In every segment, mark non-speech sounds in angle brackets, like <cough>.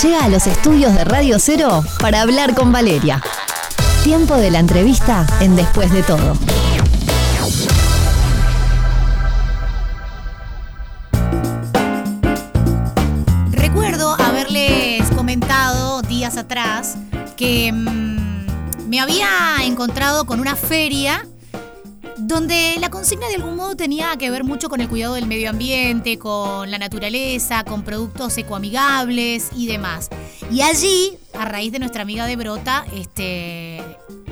llega a los estudios de Radio Cero para hablar con Valeria. Tiempo de la entrevista en Después de todo. Recuerdo haberles comentado días atrás que mm, me había encontrado con una feria donde la consigna de algún modo tenía que ver mucho con el cuidado del medio ambiente, con la naturaleza, con productos ecoamigables y demás. Y allí, a raíz de nuestra amiga de Brota, este,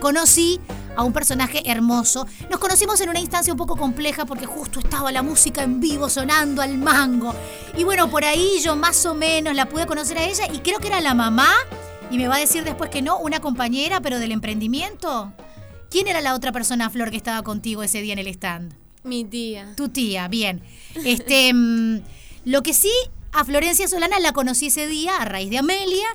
conocí a un personaje hermoso. Nos conocimos en una instancia un poco compleja porque justo estaba la música en vivo sonando al mango. Y bueno, por ahí yo más o menos la pude conocer a ella y creo que era la mamá, y me va a decir después que no, una compañera, pero del emprendimiento. ¿Quién era la otra persona, Flor, que estaba contigo ese día en el stand? Mi tía. Tu tía, bien. Este, <laughs> mm, lo que sí, a Florencia Solana la conocí ese día a raíz de Amelia.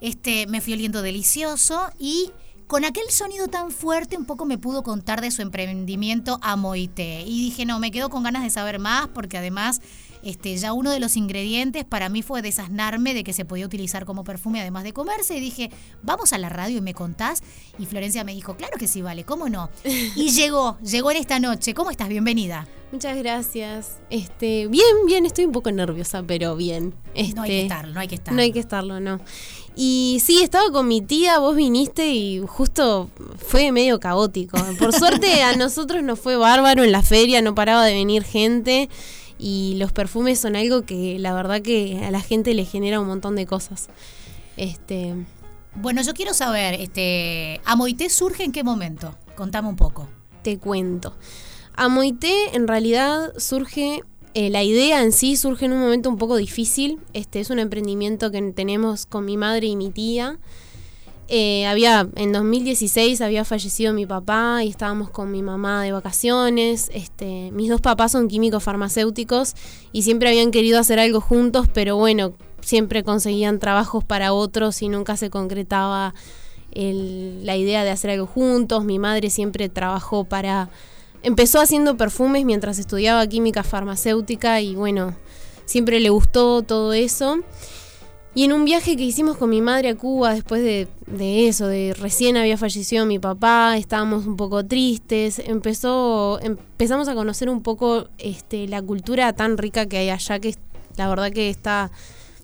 Este, me fui oliendo delicioso y con aquel sonido tan fuerte un poco me pudo contar de su emprendimiento Amoite. Y dije, no, me quedo con ganas de saber más porque además este, ya uno de los ingredientes para mí fue desasnarme de que se podía utilizar como perfume además de comerse. Y dije, vamos a la radio y me contás. Y Florencia me dijo, claro que sí, vale, ¿cómo no? Y <laughs> llegó, llegó en esta noche. ¿Cómo estás? Bienvenida. Muchas gracias. Este, bien, bien, estoy un poco nerviosa, pero bien. Este, no hay que estarlo, no hay que estarlo. No hay que estarlo, no. Y sí, estaba con mi tía, vos viniste y justo fue medio caótico. Por suerte a <laughs> nosotros nos fue bárbaro en la feria, no paraba de venir gente y los perfumes son algo que la verdad que a la gente le genera un montón de cosas. Este, Bueno, yo quiero saber, este, ¿Amoité surge en qué momento? Contame un poco. te cuento. Amoité en realidad surge, eh, la idea en sí surge en un momento un poco difícil. Este es un emprendimiento que tenemos con mi madre y mi tía. Eh, había, en 2016 había fallecido mi papá y estábamos con mi mamá de vacaciones. Este, mis dos papás son químicos farmacéuticos y siempre habían querido hacer algo juntos, pero bueno, siempre conseguían trabajos para otros y nunca se concretaba la idea de hacer algo juntos. Mi madre siempre trabajó para... Empezó haciendo perfumes mientras estudiaba química farmacéutica y bueno, siempre le gustó todo eso. Y en un viaje que hicimos con mi madre a Cuba, después de, de eso, de recién había fallecido mi papá, estábamos un poco tristes, empezó, empezamos a conocer un poco este, la cultura tan rica que hay allá, que la verdad que está,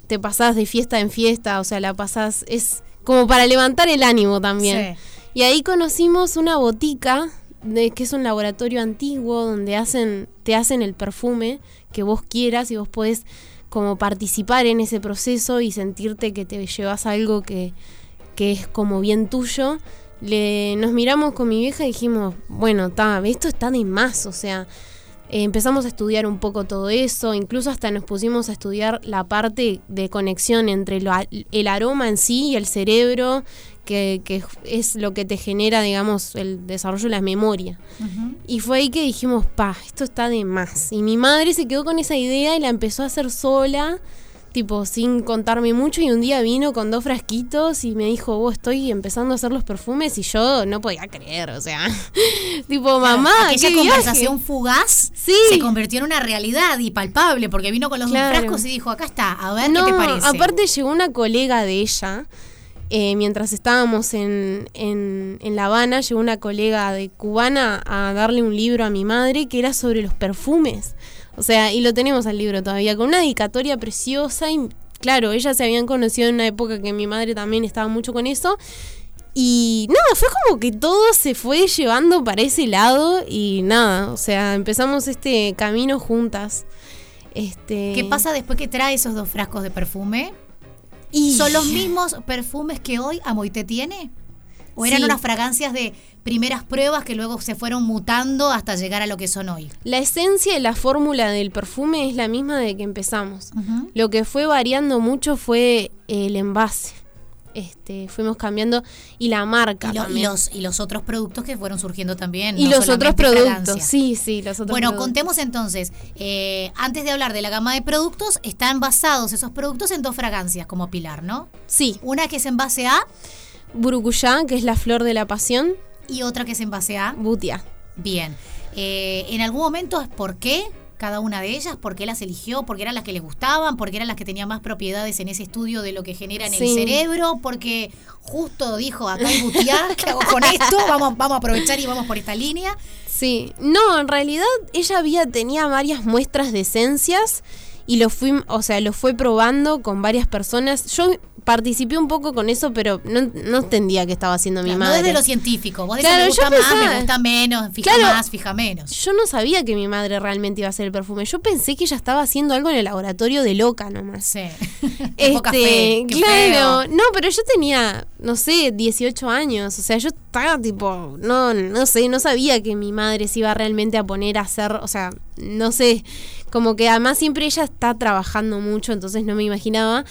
te pasás de fiesta en fiesta, o sea, la pasás, es como para levantar el ánimo también. Sí. Y ahí conocimos una botica, de, que es un laboratorio antiguo donde hacen, te hacen el perfume que vos quieras y vos podés como participar en ese proceso y sentirte que te llevas algo que, que es como bien tuyo. Le, nos miramos con mi vieja y dijimos, bueno, ta, esto está de más, o sea, eh, empezamos a estudiar un poco todo eso, incluso hasta nos pusimos a estudiar la parte de conexión entre lo el aroma en sí y el cerebro, que, que es lo que te genera, digamos, el desarrollo de la memoria. Y fue ahí que dijimos, pa, esto está de más. Y mi madre se quedó con esa idea y la empezó a hacer sola, tipo, sin contarme mucho. Y un día vino con dos frasquitos y me dijo, vos estoy empezando a hacer los perfumes. Y yo no podía creer, o sea, <laughs> tipo, mamá, Aquella qué viaje". conversación fugaz Sí. se convirtió en una realidad y palpable porque vino con los Claro. dos frascos y dijo, acá está, a ver No, qué te parece. aparte llegó una colega de ella, eh, mientras estábamos en, en, en La Habana, llegó una colega de cubana a darle un libro a mi madre que era sobre los perfumes. O sea, y lo tenemos al libro todavía, con una dedicatoria preciosa y claro, ellas se habían conocido en una época que mi madre también estaba mucho con eso. Y nada, fue como que todo se fue llevando para ese lado y nada, o sea, empezamos este camino juntas. Este, ¿Qué pasa después que trae esos dos frascos de perfume? Y ¿Son los mismos perfumes que hoy Amoite tiene? ¿O eran Sí. unas fragancias de primeras pruebas que luego se fueron mutando hasta llegar a lo que son hoy? La esencia y la fórmula del perfume es la misma de que empezamos. Lo que fue variando mucho fue el envase. Este, fuimos cambiando y la marca Y, lo- y los, y los otros productos que fueron surgiendo también. Y no los otros productos, fragancia. sí, sí, los otros Bueno, productos. contemos entonces, eh, antes de hablar de la gama de productos, están basados esos productos en dos fragancias como pilar, ¿no? Sí, Una que es en base A Burucuyá, que es la flor de la pasión, y otra que es en base A. Butia. Bien. Eh, en algún momento es por qué cada una de ellas? ¿Por qué las eligió? ¿Porque eran las que les gustaban? ¿Porque eran las que tenían más propiedades en ese estudio de lo que genera en el cerebro? Porque justo dijo, acá hay butiá, ¿qué hago con esto? Vamos, vamos a aprovechar y vamos por esta línea. Sí, no, en realidad ella había tenía varias muestras de esencias y lo fui, o sea, lo fue probando con varias personas. Yo participé un poco con eso, pero no, no entendía qué estaba haciendo mi no madre. desde lo científico. Vos Claro, decís, me gusta más, pensaba- me gusta menos, fija Claro. más, fija menos. Yo no sabía que mi madre realmente iba a hacer el perfume. Yo pensé que ella estaba haciendo algo en el laboratorio de loca nomás. Sí. <laughs> Poca Este, fe, qué claro, feo. no, pero yo tenía, no sé, 18 años, o sea, yo estaba tipo, no, no sé, no sabía que mi madre se iba realmente a poner a hacer, o sea, no sé, como que además siempre ella está trabajando mucho, entonces no me imaginaba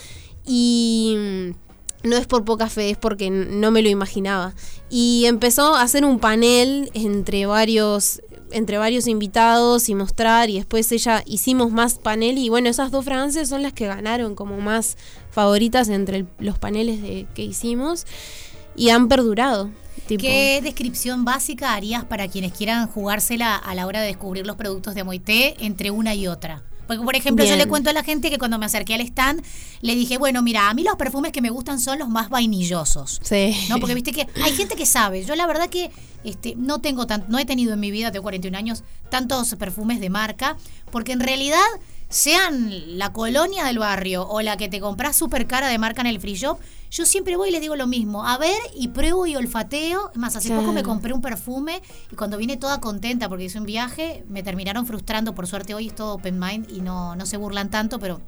y mm, no es por poca fe, es porque no me lo imaginaba. Y empezó a hacer un panel entre varios entre varios invitados y mostrar y después ella hicimos más panel y bueno, esas dos fragancias son las que ganaron como más favoritas entre los paneles de, que hicimos y han perdurado. Tipo, ¿Qué descripción básica harías para quienes quieran jugársela a la hora de descubrir los productos de Moité entre una y otra? Porque, por ejemplo, yo le cuento a la gente que cuando me acerqué al stand, le dije, bueno, mira, a mí los perfumes que me gustan son los más vainillosos. Sí. ¿No? Porque viste que hay gente que sabe. Yo la verdad que este, no tengo tan, no he tenido en mi vida, tengo 41 años, tantos perfumes de marca, porque en realidad, sean la colonia del barrio o la que te compras súper cara de marca en el free shop, yo siempre voy y les digo lo mismo. A ver y pruebo y olfateo. Es Más, hace Claro. poco me compré un perfume y cuando vine toda contenta porque hice un viaje, me terminaron frustrando. Por suerte hoy es todo open mind y no, no se burlan tanto, pero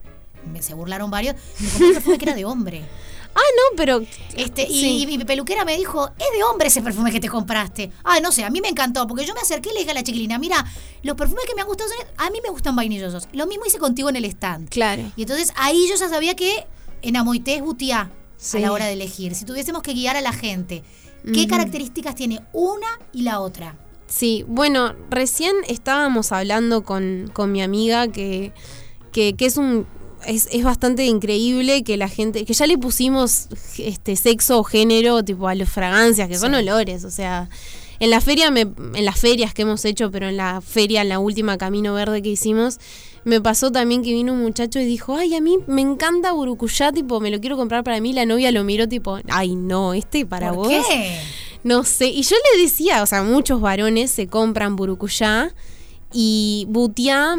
me, se burlaron varios. Me compré un perfume que era de hombre. <laughs> Ah, no, pero Este, y, Sí. y mi peluquera me dijo, es de hombre ese perfume que te compraste. Ay, no sé, a mí me encantó, porque yo me acerqué y le dije a la chiquilina, mira, los perfumes que me han gustado, son- a mí me gustan vainillosos. Lo mismo hice contigo en el stand. claro. Y entonces ahí yo ya sabía que en Amoité es butiá Sí. a la hora de elegir. Si tuviésemos que guiar a la gente, ¿qué características tiene una y la otra? Sí, bueno, recién estábamos hablando con, con mi amiga que, que, que es un es, es bastante increíble que la gente, que ya le pusimos este sexo o género tipo a las fragancias, que son olores, o sea, en la feria me, en las ferias que hemos hecho, pero en la feria, en la última Camino Verde que hicimos, me pasó también que vino un muchacho y dijo, ay, a mí me encanta Burucuyá, tipo, me lo quiero comprar para mí, la novia lo miró tipo, ay no, este para ¿Por vos. qué? No sé, y yo le decía, o sea, muchos varones se compran burucuyá y butiá.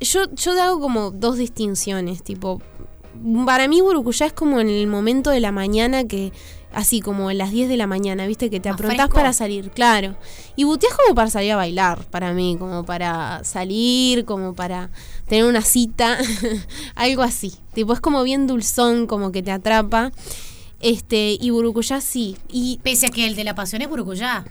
Yo, yo hago como dos distinciones, tipo, para mí burucuyá es como en el momento de la mañana que, así como en las 10 de la mañana, viste, que te aprontás fresco. para salir, claro. Y butiá es como para salir a bailar, para mí, como para salir, como para tener una cita, <laughs> algo así. Tipo, es como bien dulzón, como que te atrapa. Este, y burucuyá sí. Y Pese a que el de la pasión es Burucuyá.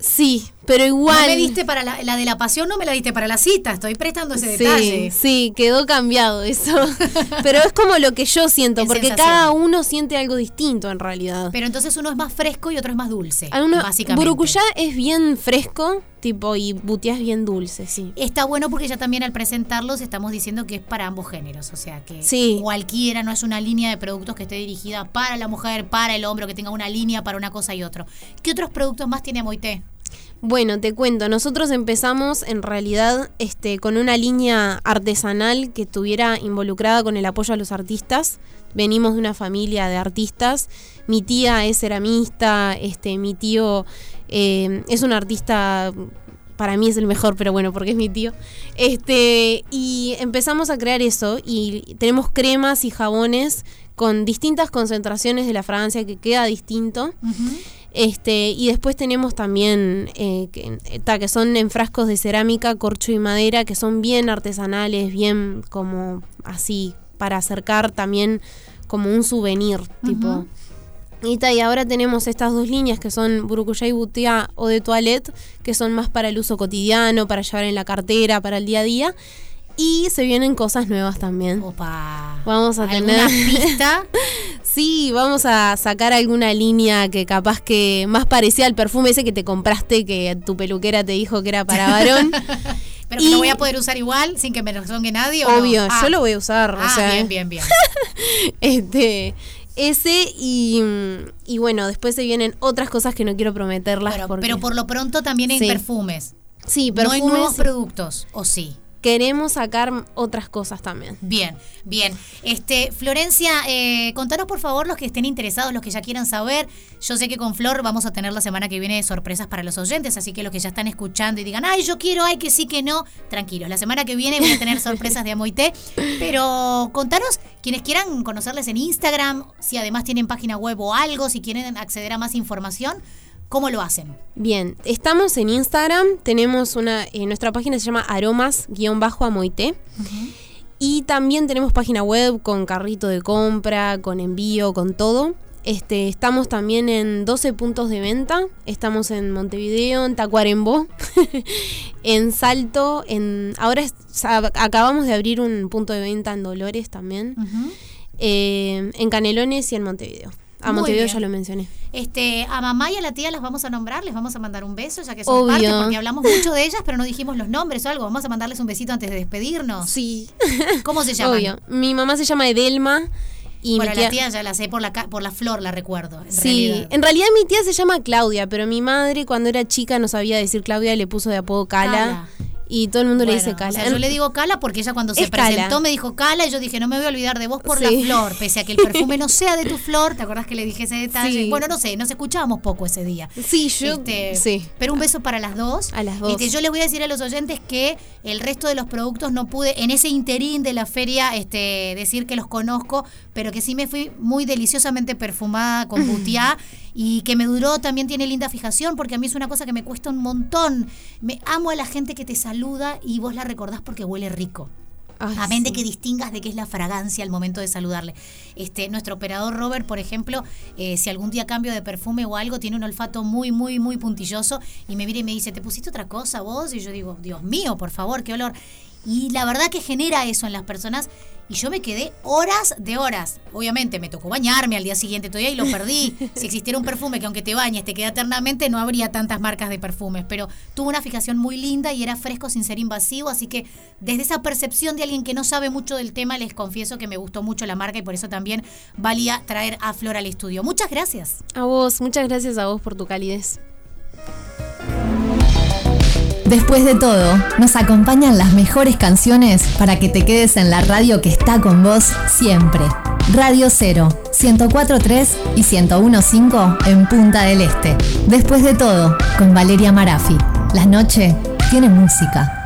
Sí, pero igual. No me diste para la, la de la pasión, no me la diste para la cita. Estoy prestando ese sí, detalle. sí, quedó cambiado eso. <laughs> pero es como lo que yo siento, Es porque sensación. cada uno siente algo distinto en realidad. Pero entonces uno es más fresco y otro es más dulce. Uno- básicamente. Burucuyá es bien fresco, tipo, y butiá es bien dulce, sí. Está bueno porque ya también al presentarlos estamos diciendo que es para ambos géneros. O sea que Sí. cualquiera no es una línea de productos que esté dirigida para la mujer, para el hombre, que tenga una línea para una cosa y otro. ¿Qué otros productos más tiene Moité? Bueno, te cuento, nosotros empezamos en realidad este, con una línea artesanal que estuviera involucrada con el apoyo a los artistas. Venimos de una familia de artistas. Mi tía es ceramista, este, mi tío eh, es un artista, para mí es el mejor, pero bueno, porque es mi tío. Este, y empezamos a crear eso y tenemos cremas y jabones con distintas concentraciones de la fragancia que queda distinto. Este, y después tenemos también eh, que, ta, que son en frascos de cerámica, corcho y madera, que son bien artesanales, bien como así, para acercar también como un souvenir, tipo. Y ahora tenemos estas dos líneas que son Burucuyá y Butiá o de toilette, que son más para el uso cotidiano, para llevar en la cartera, para el día a día. Y se vienen cosas nuevas también. Opa. Vamos a ¿Alguna tener- pista? <laughs> Sí, vamos a sacar alguna línea que capaz que más parecía al perfume ese que te compraste, que tu peluquera te dijo que era para <laughs> varón. Pero que Y- lo voy a poder usar igual sin que me rezongue nadie. ¿o no? Obvio, Ah. yo lo voy a usar. Ah, o sea, bien, bien, bien. <laughs> Este, ese y, y bueno, después se vienen otras cosas que no quiero prometerlas. Pero, porque- pero por lo pronto también hay Sí. perfumes. sí, no hay perfumes, nuevos productos, ¿o sí? Queremos sacar otras cosas también. Bien, bien. Este, Florencia, eh, contanos por favor los que estén interesados, los que ya quieran saber. Yo sé que con Flor vamos a tener la semana que viene sorpresas para los oyentes, así que los que ya están escuchando y digan, ay, yo quiero, ay, que sí, que no, tranquilos. La semana que viene voy a tener <laughs> sorpresas de Amoité. Pero contanos, quienes quieran conocerles en Instagram, si además tienen página web o algo, si quieren acceder a más información. ¿Cómo lo hacen? Bien, estamos en Instagram, tenemos una, eh, nuestra página se llama aromas-amoité. Y también tenemos página web con carrito de compra, con envío, con todo. Este, estamos también en 12 puntos de venta. Estamos en Montevideo, en Tacuarembó, <laughs> en Salto, en ahora acabamos de abrir un punto de venta en Dolores también. Eh, en Canelones y en Montevideo. A Montevideo ya lo mencioné. Este, a mamá y a la tía las vamos a nombrar, les vamos a mandar un beso, ya que son parte, porque hablamos mucho de ellas, pero no dijimos los nombres o algo. Vamos a mandarles un besito antes de despedirnos. Sí. <laughs> ¿Cómo se llama? Obvio. Mi mamá se llama Edelma. Y bueno, la tía ya la sé por la, por la flor, la recuerdo. sí, en realidad mi tía se llama Claudia, pero mi madre cuando era chica no sabía decir Claudia, le puso de apodo Cala. Y todo el mundo le dice Cala. yo le digo Cala porque ella cuando se presentó me dijo Cala y yo dije, no me voy a olvidar de vos por la flor, pese a que el perfume no sea de tu flor. ¿Te acordás que le dije ese detalle? Bueno, no sé, nos escuchábamos poco ese día. Sí, yo. Este, sí. Pero un beso para las dos. A las dos. Este, yo les voy a decir a los oyentes que el resto de los productos no pude, en ese interín de la feria, este, decir que los conozco, pero que sí me fui muy deliciosamente perfumada con <laughs> butiá y que me duró también tiene linda fijación porque a mí es una cosa que me cuesta un montón. Me amo a la gente que te saluda y vos la recordás porque huele rico. a mente que distingas de qué es la fragancia al momento de saludarle. Este, nuestro operador Robert, por ejemplo, eh, si algún día cambio de perfume o algo, tiene un olfato muy, muy, muy puntilloso y me mira y me dice, ¿te pusiste otra cosa vos? Y yo digo, Dios mío, por favor, qué olor. Y la verdad que genera eso en las personas. Y yo me quedé horas de horas. Obviamente me tocó bañarme al día siguiente todavía y lo perdí. <laughs> Si existiera un perfume que aunque te bañes te queda eternamente, no habría tantas marcas de perfumes. Pero tuvo una fijación muy linda y era fresco sin ser invasivo. Así que desde esa percepción de alguien que no sabe mucho del tema, les confieso que me gustó mucho la marca y por eso también valía traer a Flor al estudio. Muchas gracias. A vos, muchas gracias a vos por tu calidez. Después de todo, nos acompañan las mejores canciones para que te quedes en la radio que está con vos siempre. Radio 0, 104.3 y 101.5 en Punta del Este. Después de todo, con Valeria Marafi. La noche tiene música.